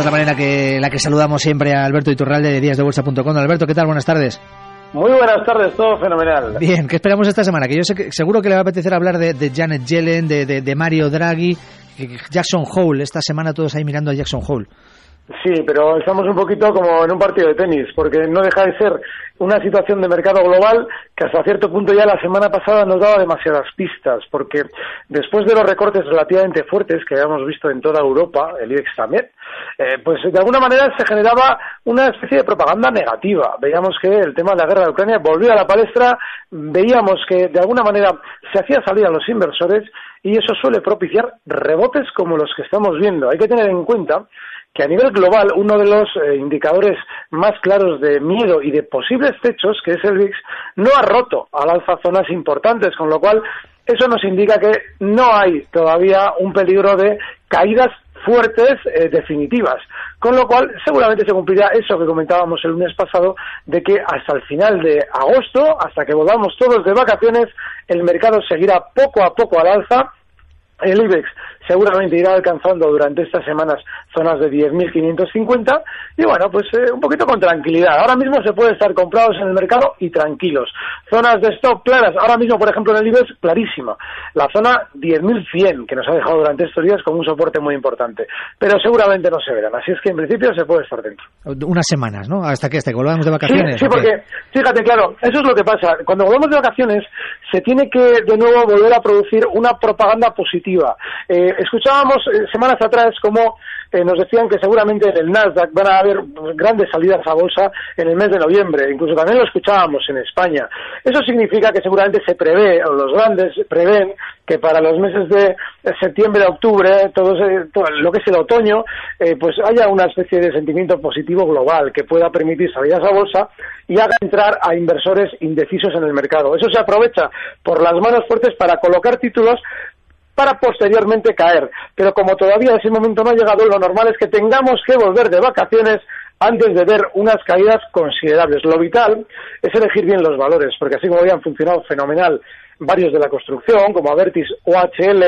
Esta es la manera que la que saludamos siempre a Alberto Iturralde de díasdebolsa.com. Alberto, ¿qué tal? Buenas tardes. Muy buenas tardes, todo fenomenal. Bien, ¿qué esperamos esta semana? Que yo sé que seguro que le va a apetecer hablar de, de Janet Yellen, de, de, de Mario Draghi, Jackson Hole. Esta semana todos ahí mirando a Jackson Hole. Sí, pero estamos un poquito como en un partido de tenis, porque no deja de ser una situación de mercado global que hasta cierto punto ya la semana pasada nos daba demasiadas pistas, porque después de los recortes relativamente fuertes que habíamos visto en toda Europa, el IBEX también, eh, pues de alguna manera se generaba una especie de propaganda negativa. Veíamos que el tema de la guerra de Ucrania volvía a la palestra, veíamos que de alguna manera se hacía salir a los inversores y eso suele propiciar rebotes como los que estamos viendo. Hay que tener en cuenta que a nivel global uno de los eh, indicadores más claros de miedo y de posibles techos, que es el VIX, no ha roto al alza zonas importantes, con lo cual eso nos indica que no hay todavía un peligro de caídas fuertes eh, definitivas, con lo cual seguramente se cumplirá eso que comentábamos el lunes pasado de que hasta el final de agosto, hasta que volvamos todos de vacaciones, el mercado seguirá poco a poco al alza. El IBEX seguramente irá alcanzando durante estas semanas zonas de 10.550 y bueno, pues eh, un poquito con tranquilidad. Ahora mismo se puede estar comprados en el mercado y tranquilos. Zonas de stop claras, ahora mismo por ejemplo en el IBEX clarísima. La zona 10.100 que nos ha dejado durante estos días como un soporte muy importante, pero seguramente no se verán. Así es que en principio se puede estar dentro. Unas semanas, ¿no? Hasta que hasta que volvamos de vacaciones. Sí, sí porque fíjate, claro, eso es lo que pasa. Cuando volvemos de vacaciones se tiene que de nuevo volver a producir una propaganda positiva. Eh, escuchábamos eh, semanas atrás cómo eh, nos decían que seguramente en el Nasdaq van a haber grandes salidas a bolsa en el mes de noviembre, incluso también lo escuchábamos en España. Eso significa que seguramente se prevé, o los grandes prevén, que para los meses de septiembre, octubre, todo, todo lo que es el otoño, eh, pues haya una especie de sentimiento positivo global que pueda permitir salidas a bolsa y haga entrar a inversores indecisos en el mercado. Eso se aprovecha por las manos fuertes para colocar títulos para posteriormente caer. Pero como todavía ese momento no ha llegado, lo normal es que tengamos que volver de vacaciones antes de ver unas caídas considerables. Lo vital es elegir bien los valores, porque así como habían funcionado fenomenal varios de la construcción, como Avertis OHL,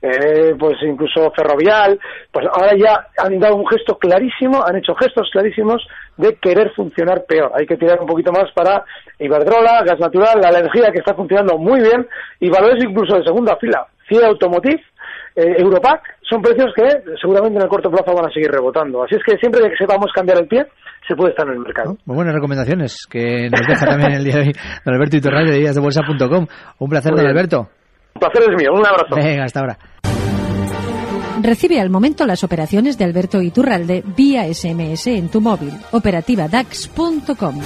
eh, pues incluso Ferrovial, pues ahora ya han dado un gesto clarísimo, han hecho gestos clarísimos de querer funcionar peor. Hay que tirar un poquito más para Iberdrola, gas natural, la energía que está funcionando muy bien y valores incluso de segunda fila. CIE Automotive, eh, Europac, son precios que seguramente en el corto plazo van a seguir rebotando. Así es que siempre que sepamos cambiar el pie, se puede estar en el mercado. Muy buenas recomendaciones que nos deja también el día de hoy don Alberto Iturralde de díasdebolsa.com. Un placer, don Alberto. Un placer es mío. Un abrazo. Venga, hasta ahora. Recibe al momento las operaciones de Alberto Iturralde vía SMS en tu móvil. Operativa DAX.com.